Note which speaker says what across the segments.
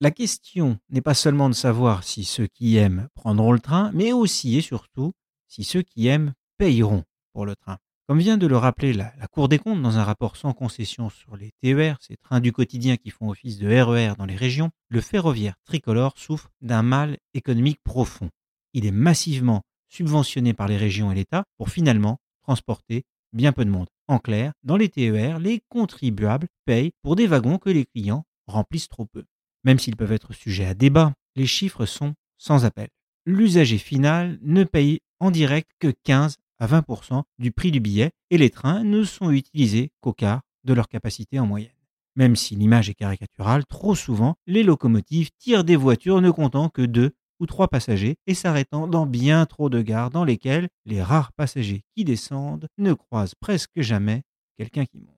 Speaker 1: La question n'est pas seulement de savoir si ceux qui aiment prendront le train, mais aussi et surtout si ceux qui aiment payeront pour le train. Comme vient de le rappeler la, Cour des comptes dans un rapport sans concession sur les TER, ces trains du quotidien qui font office de RER dans les régions, le ferroviaire tricolore souffre d'un mal économique profond. Il est massivement subventionné par les régions et l'État pour finalement transporter bien peu de monde. En clair, dans les TER, les contribuables payent pour des wagons que les clients remplissent trop peu. Même s'ils peuvent être sujets à débat, les chiffres sont sans appel. L'usager final ne paye en direct que 15 à 20% du prix du billet et les trains ne sont utilisés qu'au quart de leur capacité en moyenne. Même si l'image est caricaturale, trop souvent, les locomotives tirent des voitures ne comptant que deux ou trois passagers et s'arrêtant dans bien trop de gares dans lesquelles les rares passagers qui descendent ne croisent presque jamais quelqu'un qui monte.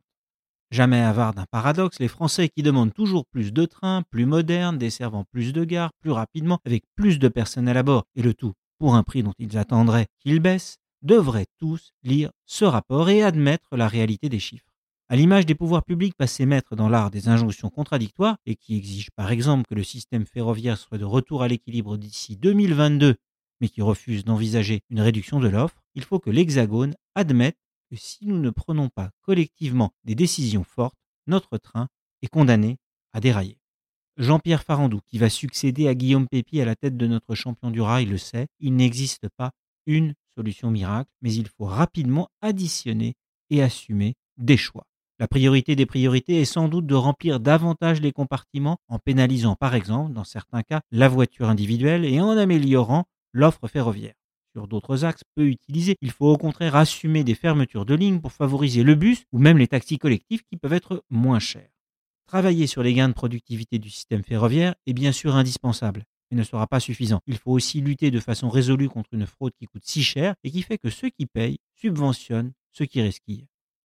Speaker 1: Jamais avare d'un paradoxe, les Français qui demandent toujours plus de trains, plus modernes, desservant plus de gares, plus rapidement, avec plus de personnel à bord, et le tout pour un prix dont ils attendraient qu'il baisse, devraient tous lire ce rapport et admettre la réalité des chiffres. À l'image des pouvoirs publics passés maîtres dans l'art des injonctions contradictoires et qui exigent par exemple que le système ferroviaire soit de retour à l'équilibre d'ici 2022, mais qui refusent d'envisager une réduction de l'offre, il faut que l'Hexagone admette que si nous ne prenons pas collectivement des décisions fortes, notre train est condamné à dérailler. Jean-Pierre Farandou, qui va succéder à Guillaume Pépi à la tête de notre champion du rail, le sait, il n'existe pas une solution miracle, mais il faut rapidement additionner et assumer des choix. La priorité des priorités est sans doute de remplir davantage les compartiments en pénalisant par exemple, dans certains cas, la voiture individuelle et en améliorant l'offre ferroviaire. Sur d'autres axes peu utilisés, il faut au contraire assumer des fermetures de lignes pour favoriser le bus ou même les taxis collectifs qui peuvent être moins chers. Travailler sur les gains de productivité du système ferroviaire est bien sûr indispensable, mais ne sera pas suffisant. Il faut aussi lutter de façon résolue contre une fraude qui coûte si cher et qui fait que ceux qui payent subventionnent ceux qui risquent.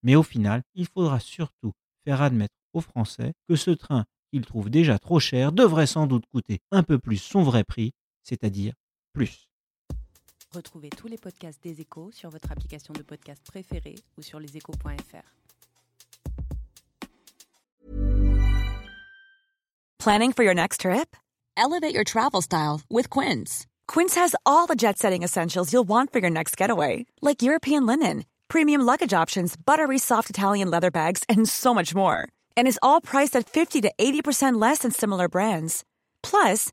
Speaker 1: Mais au final, il faudra surtout faire admettre aux Français que ce train qu'ils trouvent déjà trop cher devrait sans doute coûter un peu plus son vrai prix, c'est-à-dire plus.
Speaker 2: Retrouvez tous les podcasts des échos sur votre application de podcast préférée ou sur leséchos.fr.
Speaker 3: Planning for your next trip? Elevate your travel style with Quince. Quince has all the jet setting essentials you'll want for your next getaway, like European linen, premium luggage options, buttery soft Italian leather bags, and so much more. And is all priced at 50 to 80% less than similar brands. Plus,